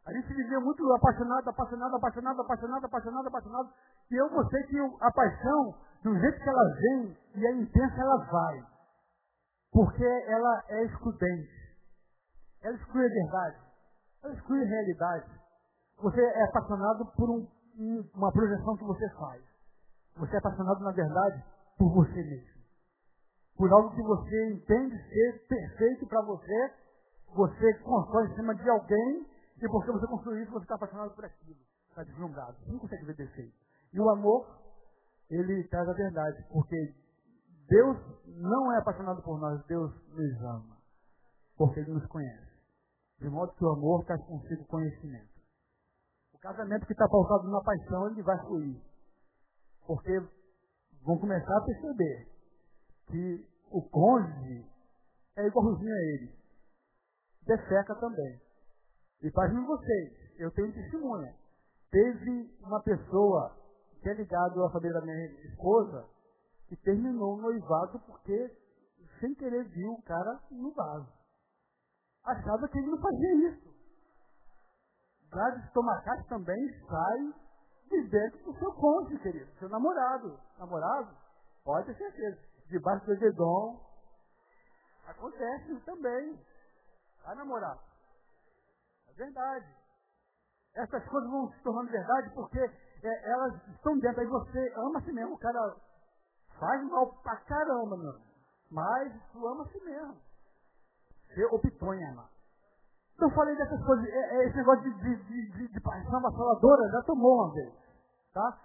a gente vivia muito apaixonado, apaixonado, apaixonado, apaixonado, apaixonado, apaixonado. E eu gostei que a paixão, do jeito que ela vem e é intensa, ela vai. Porque ela é excludente. Ela exclui a verdade. Ela exclui a realidade. Você é apaixonado por um, um, uma projeção que você faz. Você é apaixonado, na verdade, por você mesmo. Por algo que você entende ser perfeito para você, você constrói em cima de alguém, e porque você construiu isso, você está apaixonado por aquilo. Está deslumbrado. Você não consegue ver defeito. E o amor, ele traz a verdade, porque Deus não é apaixonado por nós, Deus nos ama. Porque Ele nos conhece. De modo que o amor traz consigo conhecimento. O casamento que está pautado na paixão, ele vai fluir. Porque vão começar a perceber que o cônjuge é igualzinho a ele. Defeca também. E pasmem vocês, eu tenho testemunha. Teve uma pessoa que é ligado à família da minha esposa que terminou o noivado porque, sem querer, viu o cara no vaso. Achava que ele não fazia isso. Gado estomacate também sai de dentro do seu cônjuge, querido, seu namorado. Namorado? Pode ter certeza. Debaixo do edredom. Acontece também. Vai namorar. É verdade. Essas coisas vão se tornando verdade porque é, elas estão dentro. Aí você ama a si mesmo. O cara faz mal pra caramba, meu. Mas tu ama a si mesmo. Você optou em amar. Eu falei dessas coisas, é, é, esse negócio de, de, de, de, de paixão avassaladora já tomou uma vez. Tá?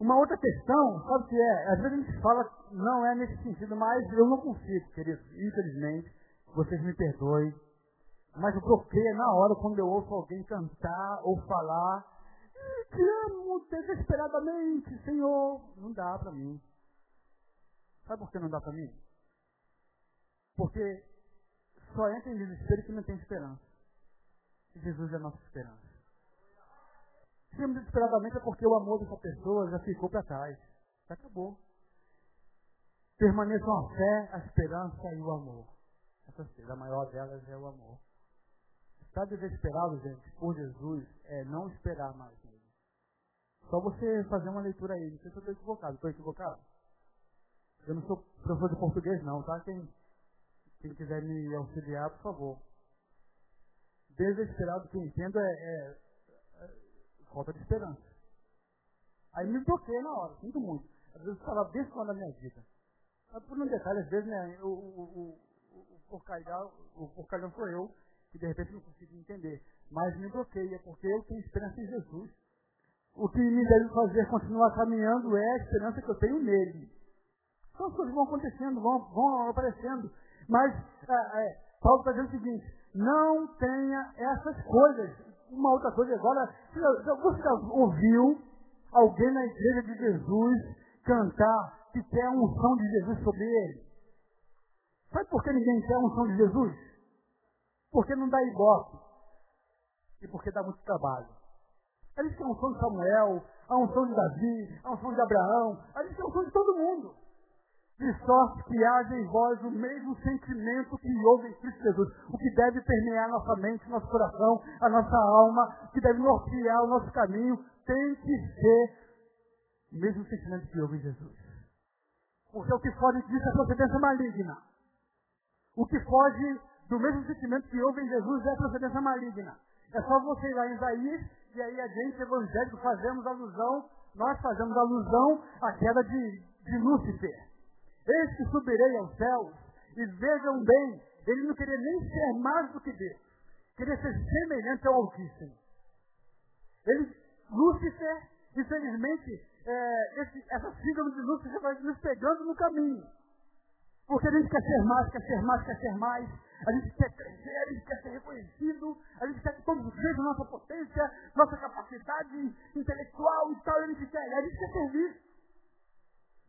Uma outra questão, sabe o que é? Às vezes a gente fala, não é nesse sentido, mas eu não consigo, querido. Infelizmente, vocês me perdoem. Mas o bloqueio na hora quando eu ouço alguém cantar ou falar, te amo desesperadamente, Senhor. Não dá para mim. Sabe por que não dá para mim? Porque só entra em desespero que não tem esperança. Jesus é a nossa esperança. Amo desesperadamente é porque o amor dessa pessoa já ficou para trás. Já acabou. Permaneçam a fé, a esperança e o amor. Essas três, a maior delas é o amor. Estar desesperado, gente, por Jesus, é não esperar mais nele. Só você fazer uma leitura aí. Não sei se eu estou equivocado. Estou equivocado? Eu não sou professor de português, não, tá? Quem, quem quiser me auxiliar, por favor. Desesperado, que eu entendo, é, é falta de esperança. Aí me bloqueei na hora, sinto muito. Às vezes eu estava abençoando a minha vida. Mas por um detalhe, às vezes, né, o, o, o, o, porcalhão, o porcalhão sou eu, que de repente não consigo entender. Mas me bloqueia, porque eu tenho esperança em Jesus. O que me deve fazer continuar caminhando é a esperança que eu tenho nele. Então as coisas vão acontecendo, vão, vão aparecendo. Mas é, é, Paulo está dizendo o seguinte, não tenha essas coisas. Uma outra coisa agora, você já ouviu alguém na igreja de Jesus cantar que quer a unção de Jesus sobre ele? Sabe por que ninguém quer a unção de Jesus? Porque não dá ibope. E porque dá muito trabalho. Gente quer a unção de Samuel, a unção de Davi, a unção de Abraão, gente quer a unção de todo mundo de sorte que haja em vós o mesmo sentimento que houve em Cristo Jesus, o que deve permear nossa mente, nosso coração, a nossa alma, que deve nortear o nosso caminho, tem que ser o mesmo sentimento que houve em Jesus. Porque o que foge disso é procedência maligna. O que foge do mesmo sentimento que houve em Jesus é procedência maligna. É só você ir lá em Isaías e aí a gente evangélico fazemos alusão, nós fazemos alusão à queda de, de Lúcifer. Eis que subirei aos céus, e vejam bem, ele não queria nem ser mais do que Deus. Queria ser semelhante ao Altíssimo. Ele, Lúcifer, infelizmente, é, esse, essa síndrome de Lúcifer vai nos pegando no caminho. Porque a gente quer ser mais, quer ser mais, quer ser mais. A gente quer crescer, a gente quer ser reconhecido. A gente quer que todos vejam nossa potência, nossa capacidade intelectual e tal. A gente quer, a gente quer servir.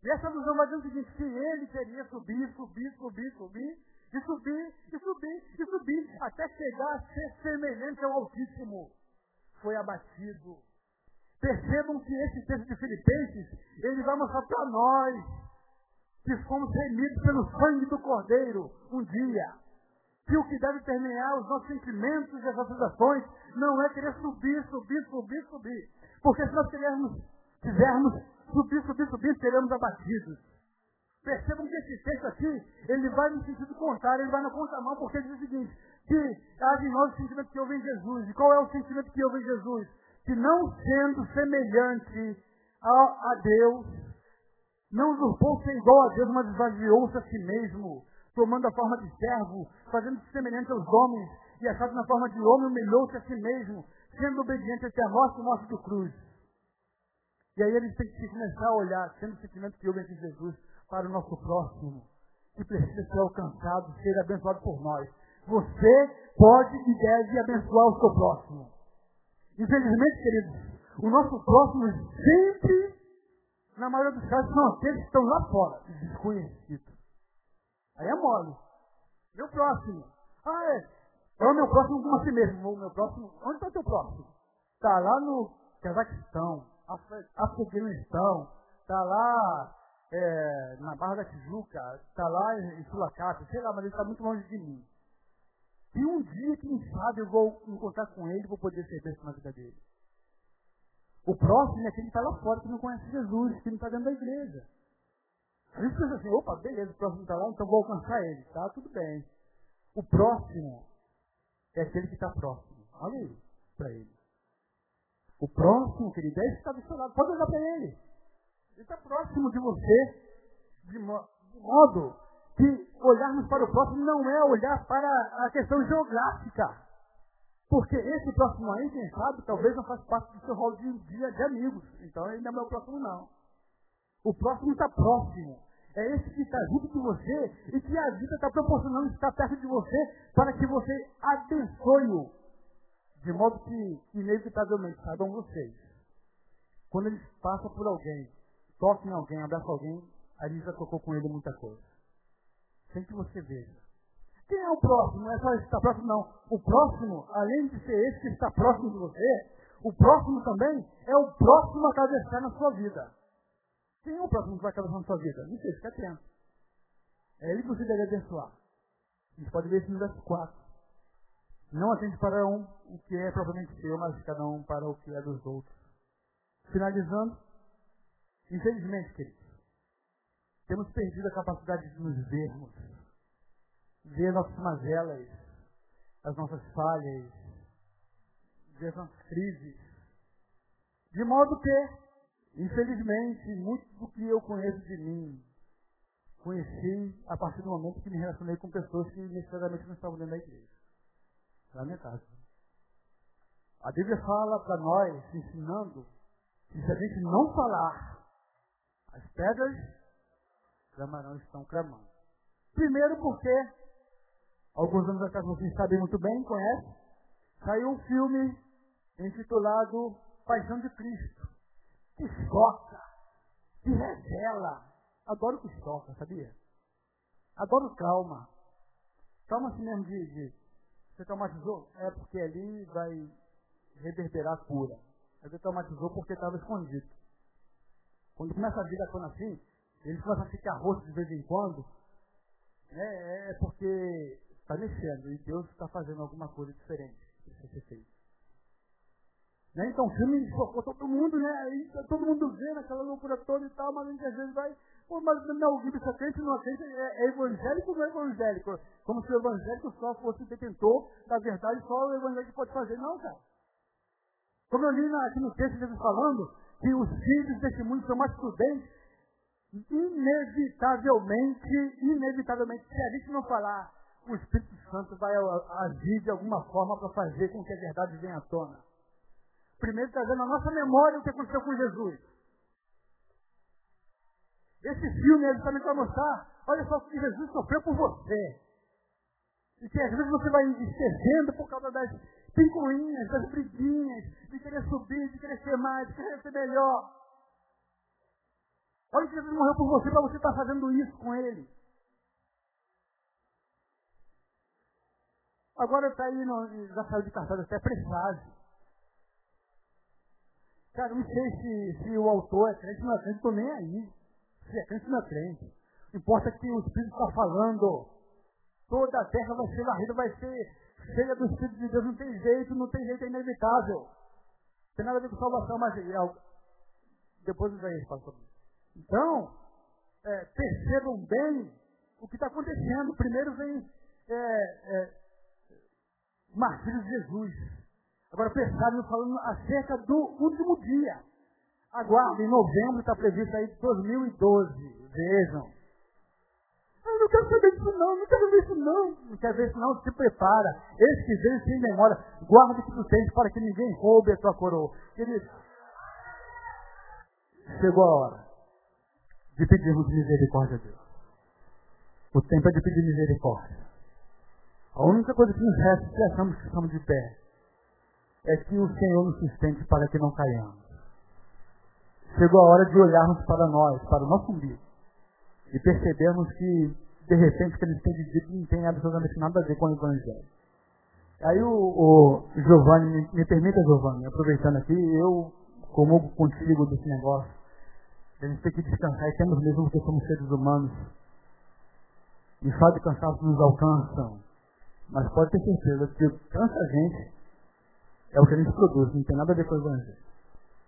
E essa visão vai dizer o seguinte, que ele queria subir, subir, subir, subir, e subir, e subir, e subir, até chegar a ser semelhante ao Altíssimo. Foi abatido. Percebam que esse texto de Filipenses, ele vai mostrar para nós que fomos remidos pelo sangue do Cordeiro um dia. Que o que deve permear os nossos sentimentos e as nossas ações não é querer subir, subir, subir, subir. Porque se nós quisermos, quisermos subir, subir, subir, seremos abatidos. Percebam que esse texto aqui, ele vai no sentido contrário, ele vai na contramão, porque diz o seguinte, que há de nós o sentimento que houve em Jesus. E qual é o sentimento que houve em Jesus? Que não sendo semelhante a, a Deus, Não usurpou ser igual a Deus, mas esvaziou-se a si mesmo, tomando a forma de servo, fazendo-se semelhante aos homens, e achado na forma de homem, humilhou-se a si mesmo, sendo obediente até a morte e morte do cruz. E aí eles têm que começar a olhar, sendo o sentimento que houve entre Jesus, para o nosso próximo, que precisa ser alcançado, ser abençoado por nós. Você pode e deve abençoar o seu próximo. Infelizmente, queridos, o nosso próximo sempre, na maioria dos casos, são aqueles que estão lá fora, desconhecidos. Aí é mole. Meu próximo. Ah, é. É o meu próximo como assim mesmo. O meu próximo. Onde está o teu próximo? Está lá no Cazaquistão, Afeganistão, está lá é, na Barra da Tijuca, está lá em Sulacata, sei lá, mas ele está muito longe de mim. E um dia, quem sabe, eu vou encontrar com ele e vou poder ser bênção na vida dele. O próximo é aquele que está lá fora, que não conhece Jesus, que não está dentro da igreja. A gente pensa assim, opa, beleza, o próximo está lá, então vou alcançar ele. Tá, tudo bem. O próximo é aquele que está próximo. Olha aí, para ele. O próximo, querido, é esse que está do seu lado. Pode olhar para ele. Ele está próximo de você, de, mo de modo que olharmos para o próximo não é olhar para a questão geográfica. Porque esse próximo aí, quem sabe, talvez não faça parte do seu rol de, de, de amigos. Então ele não é meu próximo, não. O próximo está próximo. É esse que está junto de você e que a vida está proporcionando estar perto de você para que você abençoe-o. De modo que, inevitavelmente, saibam vocês. Quando ele passa por alguém, toca em alguém, abraça alguém, a gente já tocou com ele muita coisa. Sem que você veja. Quem é o próximo? Não é só esse que está próximo, não. O próximo, além de ser esse que está próximo de você, o próximo também é o próximo a atravessar na sua vida. Quem é o próximo que vai atravessar na sua vida? Não sei, fica atento. É ele que você deve abençoar. A gente pode ver isso no verso 4. Não atende para um o que é propriamente seu, mas cada um para o que é dos outros. Finalizando, infelizmente, queridos, temos perdido a capacidade de nos vermos ver nossas mazelas, as nossas falhas, ver as nossas crises. De modo que, infelizmente, muito do que eu conheço de mim, conheci a partir do momento que me relacionei com pessoas que necessariamente não estavam dentro da igreja. Lamentável. A Bíblia fala para nós, ensinando, que se a gente não falar, as pedras clamarão estão clamando. Primeiro porque alguns anos atrás vocês sabem muito bem, conhece? Saiu um filme intitulado Paixão de Cristo. Que choca, que revela. Adoro que choca, sabia? Adoro calma. Calma assim mesmo de, de. Você traumatizou? É porque ali vai reverberar a cura. Você traumatizou porque estava escondido. Quando começa a vida quando assim, ele começa a ficar rosto de vez em quando. É, é porque está mexendo e Deus está fazendo alguma coisa diferente. Né? Então o filme focou todo mundo, né? E todo mundo vendo aquela loucura toda e tal, mas a gente às vezes vai. Pô, mas não, o Bíblia crente não acredita, é, é evangélico ou não é evangélico? Como se o evangélico só fosse detentor da verdade, só o evangélico pode fazer. Não, cara. Como eu li aqui no texto Jesus falando, que os filhos desse mundo são mais prudentes, inevitavelmente, inevitavelmente, se a gente não falar o Espírito Santo vai agir de alguma forma para fazer com que a verdade venha à tona. Primeiro trazendo a nossa memória o que aconteceu com Jesus. Esse filme ele também vai mostrar, olha só o que Jesus sofreu por você. E que às vezes você vai esquecendo por causa das pincoinhas, das briguinhas, de querer subir, de querer ser mais, de querer ser melhor. Olha que Jesus morreu por você para você estar fazendo isso com ele. Agora está aí, no, já saiu de cartaz até presságio. Cara, não sei se, se o autor é crente ou não é crente, estou nem aí. Se é crente ou não é crente. Importa que o Espírito está falando. Toda a terra vai ser varrida, vai ser cheia do Espírito de Deus. Não tem jeito, não tem jeito, é inevitável. Não tem nada a ver com salvação, mas é, depois eu já pastor. Então, é, percebam bem o que está acontecendo. Primeiro vem é, é, martírio de Jesus. Agora pensaram falando acerca do último dia. Aguarde, em novembro está previsto aí 2012. Vejam. Eu não quero saber disso não, não quero ver isso não. Não quero ver isso não, se prepara. Esse que vem sem memória, guarda o que tu tens para que ninguém roube a tua coroa. Querido, chegou a hora de pedirmos misericórdia a Deus. O tempo é de pedir misericórdia. A única coisa que nos resta, se achamos que estamos de pé, é que o Senhor nos sustente para que não caiamos. Chegou a hora de olharmos para nós, para o nosso umbigo, e percebermos que, de repente, o que eles têm dito não tem absolutamente nada a ver com o Evangelho. Aí o, o Giovanni, me, me permita, Giovanni, aproveitando aqui, eu comungo contigo desse negócio. A gente tem que descansar e temos mesmo porque somos seres humanos. E só de cansaço nos alcançam. Mas pode ter certeza que cansa a gente é o que a gente produz, não tem nada a ver com o Evangelho.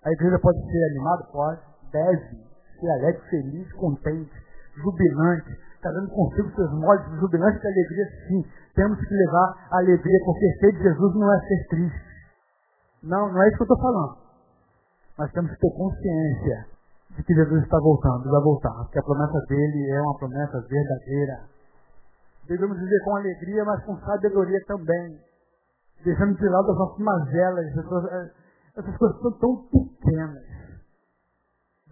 A igreja pode ser animada? Pode. Deve ser alegre, feliz, contente, jubilante, dando consigo seus modos jubilantes de alegria, sim. Temos que levar a alegria, porque ser de Jesus não é ser triste. Não, não é isso que eu estou falando. Mas temos que ter consciência de que Jesus está voltando, vai voltar, porque a promessa dele é uma promessa verdadeira. Devemos viver com alegria, mas com sabedoria também. Deixando de lado as nossas mazelas, essas, essas coisas são tão pequenas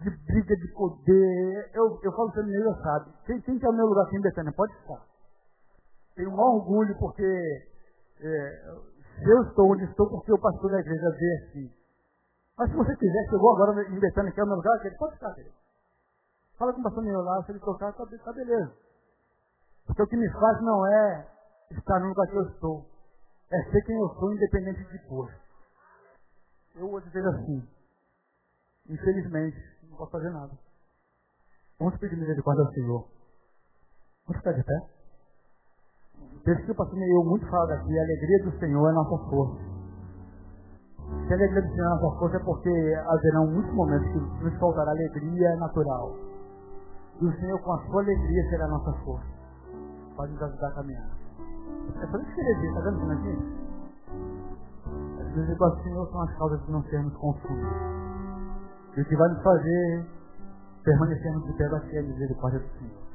de briga de poder. Eu, eu falo para mim, sabe. Quem, quer o meu lugar aqui em Betânia? Pode estar. Tenho um orgulho porque é, se eu estou onde estou, porque o pastor da igreja vê assim. Mas se você quiser, chegou agora em Betânia, quer o meu lugar, ele pode ficar, querido. Fala com o pastor meu lá, se ele tocar, tá, tá beleza. Porque o que me faz não é estar no lugar que eu estou. É ser quem eu sou, independente de posto. Eu vou dizer assim. Infelizmente, não posso fazer nada. Vamos pedir misericórdia ao Senhor. Vamos ficar de pé? Desde que o pastor eu muito fala daqui, a alegria do Senhor é nossa força. Se a alegria do Senhor é nossa força é porque haverão muitos momentos que nos faltará alegria natural. E o Senhor, com a sua alegria, será a nossa força. Pode nos ajudar a caminhar. É só escrever, tá vendo aqui? As vezes o Senhor são as causas de não sermos confusos. E o que vai nos fazer permanecermos de pé vai ser a misericórdia do Senhor.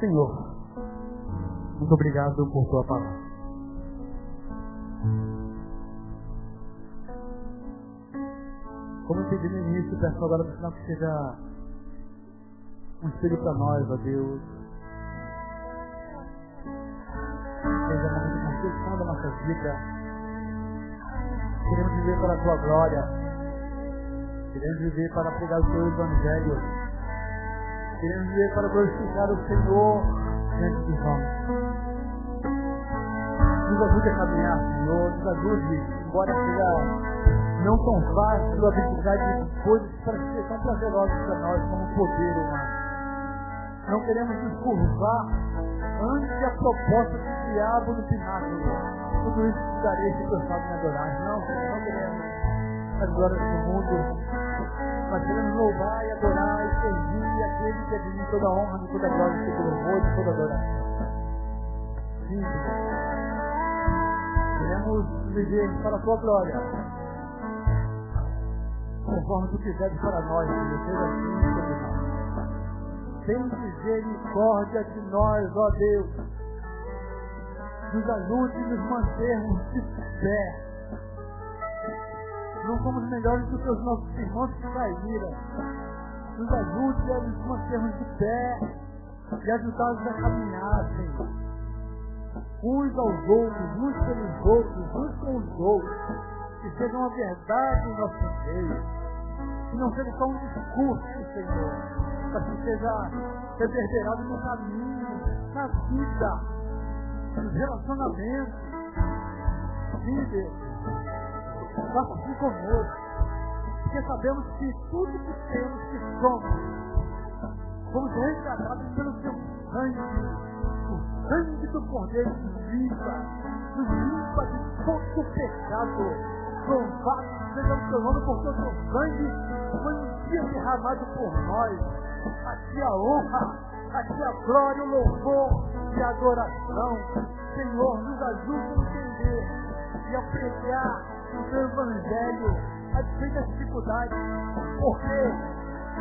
Senhor, muito obrigado por tua palavra. Como eu pedi no início, peço agora no final que seja um espelho para nós, ó Deus. Nossa vida Queremos viver para a tua glória. Queremos viver para pregar o teu evangelho. Queremos viver para glorificar o Senhor diante nós. Nos ajude a caminhar, Senhor. Nos ajude, embora seja não tão fácil a habilidade de coisas para ser tão prazerosas para nós como poder humano. Não queremos nos curvar ante a proposta do diabo no pináculo tudo isso darei se gostado me adorar. Não, não queremos as glórias do mundo. Nós queremos louvar e adorar e servir aquele que é de mim toda a honra, toda a glória, todo louvor e toda adoração. Sim, Queremos viver para a tua glória. Conforme tu quiseres para nós, Senhor, seja assim sobre nós. Tem misericórdia de nós, ó Deus nos ajude a nos mantermos de pé. Não somos melhores do que os nossos irmãos que caíram. Nos ajude a nos mantermos de pé e ajudá-los a caminhar, Senhor. Uns aos outros, uns pelos outros, uns com os outros. Que seja uma verdade em nosso meio. Que não seja só um discurso, Senhor. Mas que seja reverberado no caminho, na vida Sim, Deus. Faça assim conosco. Porque sabemos que tudo que temos, que somos, fomos resgatados pelo seu sangue. O sangue do Cordeiro nos limpa, nos limpa de todo pecado. Louvado seja o seu nome, porque o seu sangue foi um dia derramado por nós. Aqui a honra a tua glória, o louvor e a adoração. Senhor, nos ajude a entender e a pregar no seu evangelho, a despeito das dificuldades. Porque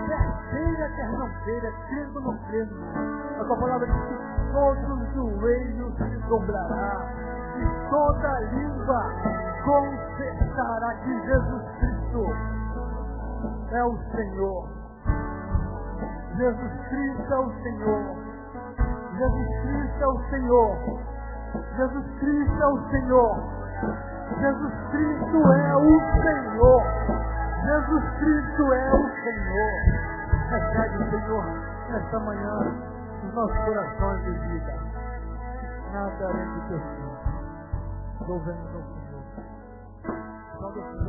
quer queira, quer não queira, crendo não crendo, a tua palavra diz que todos os joelhos se dobrará e toda língua confessará que Jesus Cristo é o Senhor. Jesus Cristo é o Senhor. Jesus Cristo é o Senhor. Jesus Cristo é o Senhor. Jesus Cristo é o Senhor. Jesus Cristo é o Senhor. Recebe, Senhor, nesta manhã, os nossos corações de vida. Nada além do teu filho. Louvemos ao Senhor. O o